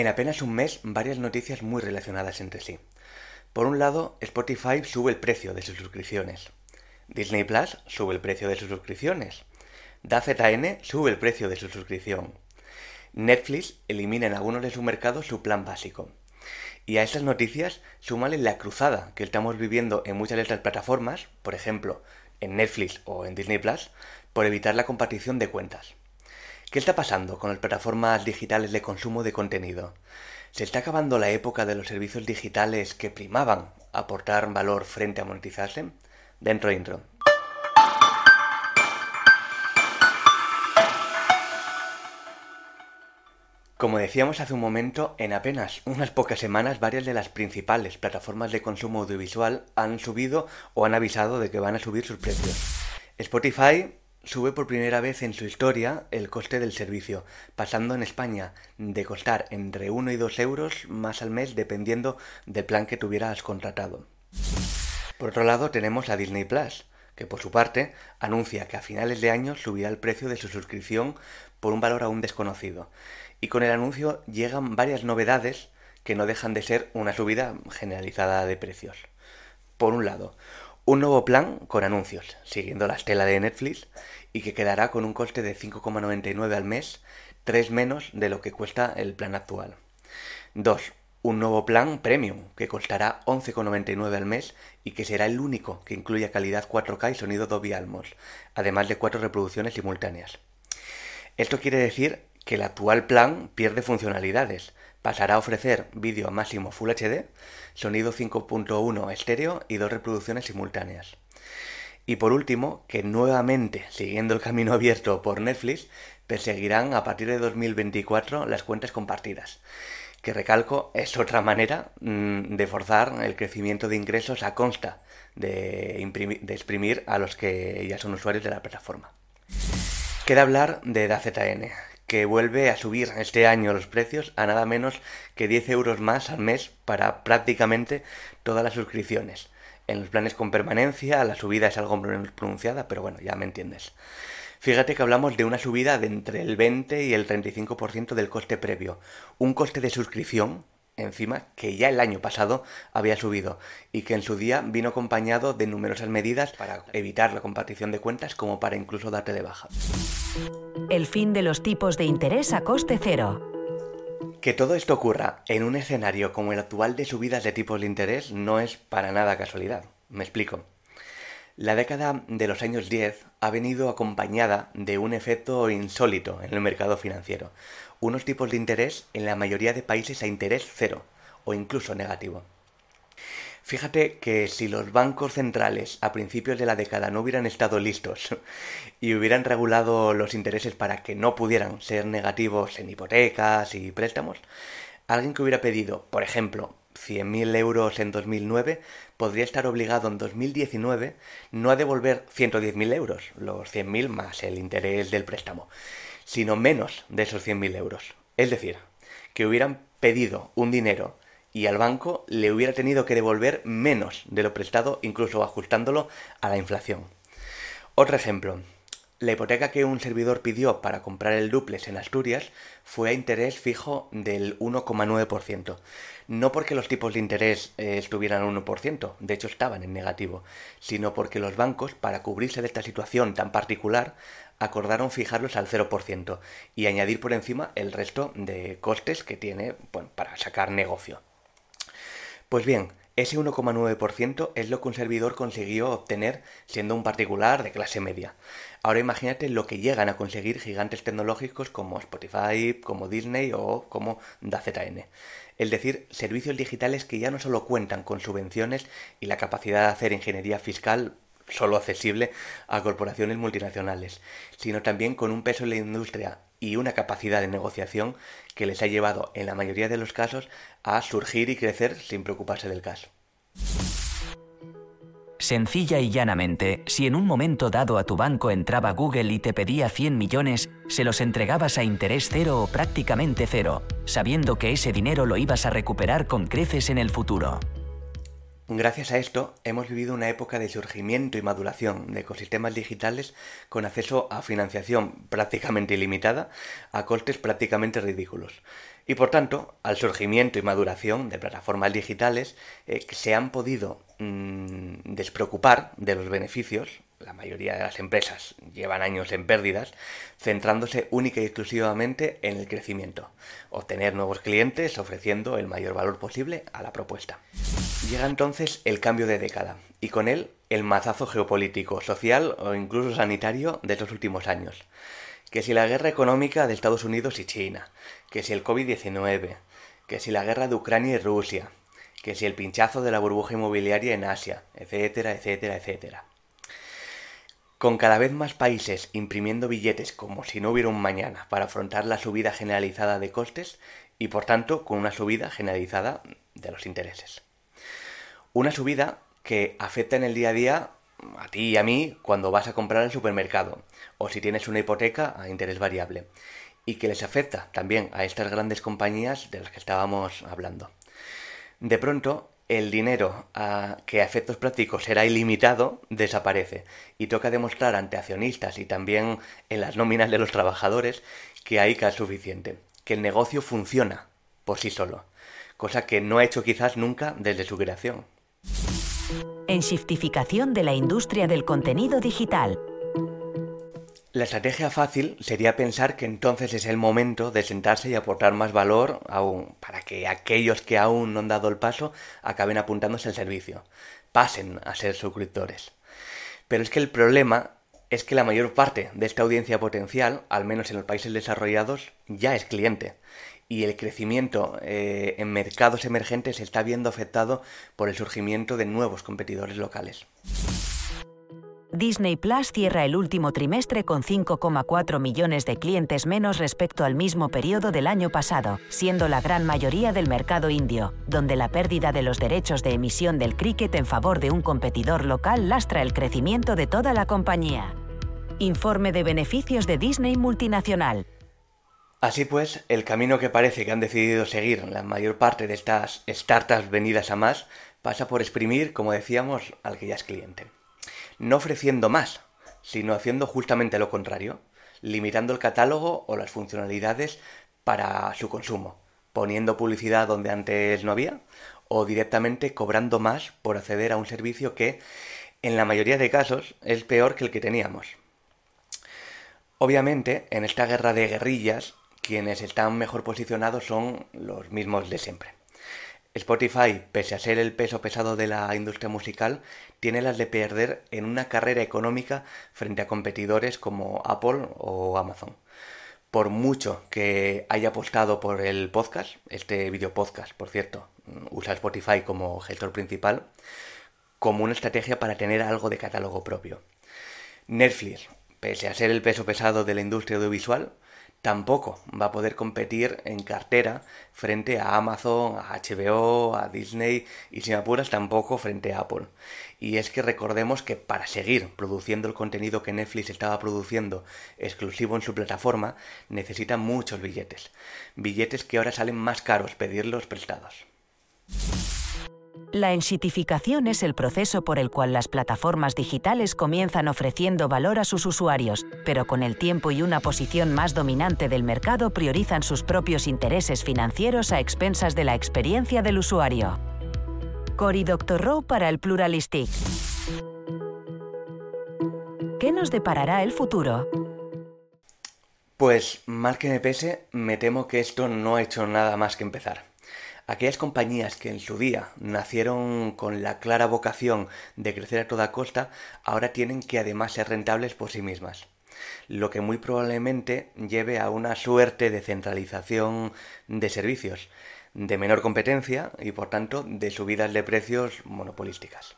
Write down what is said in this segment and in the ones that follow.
En apenas un mes, varias noticias muy relacionadas entre sí. Por un lado, Spotify sube el precio de sus suscripciones. Disney Plus sube el precio de sus suscripciones. DAZN sube el precio de su suscripción. Netflix elimina en algunos de sus mercados su plan básico. Y a estas noticias súmale la cruzada que estamos viviendo en muchas de estas plataformas, por ejemplo, en Netflix o en Disney Plus, por evitar la compartición de cuentas. ¿Qué está pasando con las plataformas digitales de consumo de contenido? ¿Se está acabando la época de los servicios digitales que primaban aportar valor frente a monetizarse? Dentro intro. Como decíamos hace un momento, en apenas unas pocas semanas varias de las principales plataformas de consumo audiovisual han subido o han avisado de que van a subir sus precios. Spotify sube por primera vez en su historia el coste del servicio, pasando en España de costar entre 1 y 2 euros más al mes dependiendo del plan que tuvieras contratado. Por otro lado tenemos a Disney Plus, que por su parte anuncia que a finales de año subirá el precio de su suscripción por un valor aún desconocido. Y con el anuncio llegan varias novedades que no dejan de ser una subida generalizada de precios. Por un lado, un nuevo plan con anuncios, siguiendo la estela de Netflix, y que quedará con un coste de 5,99 al mes, 3 menos de lo que cuesta el plan actual. 2. Un nuevo plan premium, que costará 11,99 al mes y que será el único que incluya calidad 4K y sonido Dolby Atmos, además de cuatro reproducciones simultáneas. Esto quiere decir que el actual plan pierde funcionalidades, pasará a ofrecer vídeo máximo Full HD, sonido 5.1 estéreo y dos reproducciones simultáneas. Y por último, que nuevamente, siguiendo el camino abierto por Netflix, perseguirán a partir de 2024 las cuentas compartidas, que recalco es otra manera mm, de forzar el crecimiento de ingresos a consta de, de exprimir a los que ya son usuarios de la plataforma. Queda hablar de DAZN, que vuelve a subir este año los precios a nada menos que 10 euros más al mes para prácticamente todas las suscripciones. En los planes con permanencia la subida es algo menos pronunciada, pero bueno, ya me entiendes. Fíjate que hablamos de una subida de entre el 20 y el 35% del coste previo. Un coste de suscripción encima que ya el año pasado había subido y que en su día vino acompañado de numerosas medidas para evitar la compartición de cuentas como para incluso darte de baja. El fin de los tipos de interés a coste cero. Que todo esto ocurra en un escenario como el actual de subidas de tipos de interés no es para nada casualidad. Me explico. La década de los años 10 ha venido acompañada de un efecto insólito en el mercado financiero, unos tipos de interés en la mayoría de países a interés cero o incluso negativo. Fíjate que si los bancos centrales a principios de la década no hubieran estado listos y hubieran regulado los intereses para que no pudieran ser negativos en hipotecas y préstamos, alguien que hubiera pedido, por ejemplo, 100.000 euros en 2009 podría estar obligado en 2019 no a devolver 110.000 euros, los 100.000 más el interés del préstamo, sino menos de esos 100.000 euros. Es decir, que hubieran pedido un dinero y al banco le hubiera tenido que devolver menos de lo prestado, incluso ajustándolo a la inflación. Otro ejemplo. La hipoteca que un servidor pidió para comprar el duplex en Asturias fue a interés fijo del 1,9%. No porque los tipos de interés eh, estuvieran al 1%, de hecho estaban en negativo, sino porque los bancos, para cubrirse de esta situación tan particular, acordaron fijarlos al 0% y añadir por encima el resto de costes que tiene para sacar negocio. Pues bien, ese 1,9% es lo que un servidor consiguió obtener siendo un particular de clase media. Ahora imagínate lo que llegan a conseguir gigantes tecnológicos como Spotify, como Disney o como DAZN. Es decir, servicios digitales que ya no solo cuentan con subvenciones y la capacidad de hacer ingeniería fiscal solo accesible a corporaciones multinacionales, sino también con un peso en la industria y una capacidad de negociación que les ha llevado, en la mayoría de los casos, a surgir y crecer sin preocuparse del caso. Sencilla y llanamente, si en un momento dado a tu banco entraba Google y te pedía 100 millones, se los entregabas a interés cero o prácticamente cero, sabiendo que ese dinero lo ibas a recuperar con creces en el futuro. Gracias a esto hemos vivido una época de surgimiento y maduración de ecosistemas digitales con acceso a financiación prácticamente ilimitada a costes prácticamente ridículos. Y por tanto, al surgimiento y maduración de plataformas digitales eh, que se han podido mm, despreocupar de los beneficios, la mayoría de las empresas llevan años en pérdidas, centrándose única y exclusivamente en el crecimiento, obtener nuevos clientes ofreciendo el mayor valor posible a la propuesta. Llega entonces el cambio de década y con él el mazazo geopolítico, social o incluso sanitario de estos últimos años. Que si la guerra económica de Estados Unidos y China, que si el COVID-19, que si la guerra de Ucrania y Rusia, que si el pinchazo de la burbuja inmobiliaria en Asia, etcétera, etcétera, etcétera. Con cada vez más países imprimiendo billetes como si no hubiera un mañana para afrontar la subida generalizada de costes y por tanto con una subida generalizada de los intereses. Una subida que afecta en el día a día a ti y a mí cuando vas a comprar al supermercado o si tienes una hipoteca a interés variable y que les afecta también a estas grandes compañías de las que estábamos hablando. De pronto, el dinero que a efectos prácticos será ilimitado desaparece y toca demostrar ante accionistas y también en las nóminas de los trabajadores que hay cash suficiente, que el negocio funciona por sí solo, cosa que no ha hecho quizás nunca desde su creación. En shiftificación de la industria del contenido digital, la estrategia fácil sería pensar que entonces es el momento de sentarse y aportar más valor aún para que aquellos que aún no han dado el paso acaben apuntándose al servicio, pasen a ser suscriptores. Pero es que el problema es que la mayor parte de esta audiencia potencial, al menos en los países desarrollados, ya es cliente. Y el crecimiento eh, en mercados emergentes se está viendo afectado por el surgimiento de nuevos competidores locales. Disney Plus cierra el último trimestre con 5,4 millones de clientes menos respecto al mismo periodo del año pasado, siendo la gran mayoría del mercado indio, donde la pérdida de los derechos de emisión del cricket en favor de un competidor local lastra el crecimiento de toda la compañía. Informe de beneficios de Disney multinacional. Así pues, el camino que parece que han decidido seguir la mayor parte de estas startups venidas a más pasa por exprimir, como decíamos, al que ya es cliente no ofreciendo más, sino haciendo justamente lo contrario, limitando el catálogo o las funcionalidades para su consumo, poniendo publicidad donde antes no había o directamente cobrando más por acceder a un servicio que, en la mayoría de casos, es peor que el que teníamos. Obviamente, en esta guerra de guerrillas, quienes están mejor posicionados son los mismos de siempre. Spotify, pese a ser el peso pesado de la industria musical, tiene las de perder en una carrera económica frente a competidores como Apple o Amazon. Por mucho que haya apostado por el podcast, este video podcast, por cierto, usa Spotify como gestor principal, como una estrategia para tener algo de catálogo propio. Netflix, pese a ser el peso pesado de la industria audiovisual, tampoco va a poder competir en cartera frente a Amazon, a HBO, a Disney y sin apuras tampoco frente a Apple. Y es que recordemos que para seguir produciendo el contenido que Netflix estaba produciendo exclusivo en su plataforma, necesitan muchos billetes. Billetes que ahora salen más caros pedirlos prestados. La enshitificación es el proceso por el cual las plataformas digitales comienzan ofreciendo valor a sus usuarios, pero con el tiempo y una posición más dominante del mercado priorizan sus propios intereses financieros a expensas de la experiencia del usuario. Cory Doctorow para el Pluralistic. ¿Qué nos deparará el futuro? Pues, mal que me pese, me temo que esto no ha hecho nada más que empezar. Aquellas compañías que en su día nacieron con la clara vocación de crecer a toda costa, ahora tienen que además ser rentables por sí mismas. Lo que muy probablemente lleve a una suerte de centralización de servicios, de menor competencia y por tanto de subidas de precios monopolísticas.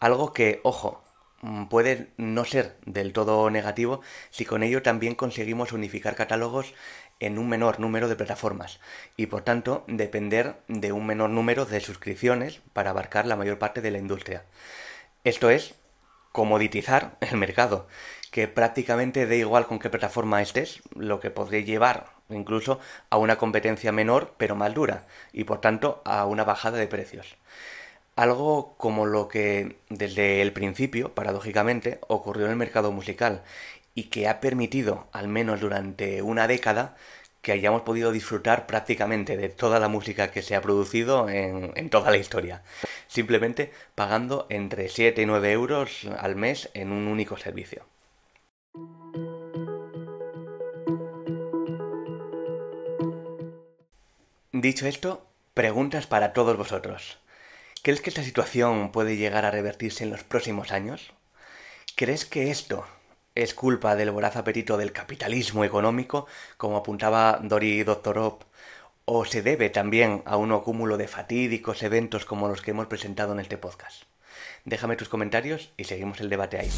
Algo que, ojo, puede no ser del todo negativo si con ello también conseguimos unificar catálogos en un menor número de plataformas y por tanto depender de un menor número de suscripciones para abarcar la mayor parte de la industria. Esto es comoditizar el mercado, que prácticamente da igual con qué plataforma estés, lo que podría llevar incluso a una competencia menor pero más dura y por tanto a una bajada de precios. Algo como lo que desde el principio, paradójicamente, ocurrió en el mercado musical y que ha permitido, al menos durante una década, que hayamos podido disfrutar prácticamente de toda la música que se ha producido en, toda la historia, simplemente pagando entre 7 y 9 euros al mes en un único servicio. Dicho esto, preguntas para todos vosotros. ¿Crees que esta situación puede llegar a revertirse en los próximos años? ¿Crees que esto es culpa del voraz apetito del capitalismo económico, como apuntaba Dori Doctorov, o se debe también a un acúmulo de fatídicos eventos como los que hemos presentado en este podcast? Déjame tus comentarios y seguimos el debate ahí.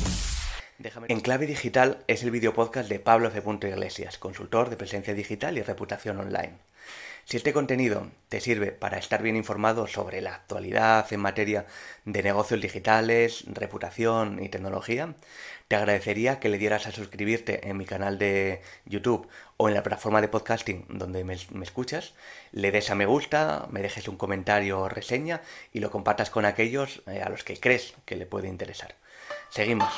En Clave Digital es el video podcast de Pablo C. Iglesias, consultor de presencia digital y reputación online. Si este contenido te sirve para estar bien informado sobre la actualidad en materia de negocios digitales, reputación y tecnología, te agradecería que le dieras a suscribirte en mi canal de YouTube o en la plataforma de podcasting donde me, escuchas, le des a me gusta, me dejes un comentario o reseña y lo compartas con aquellos eh, a los que crees que le puede interesar. Seguimos.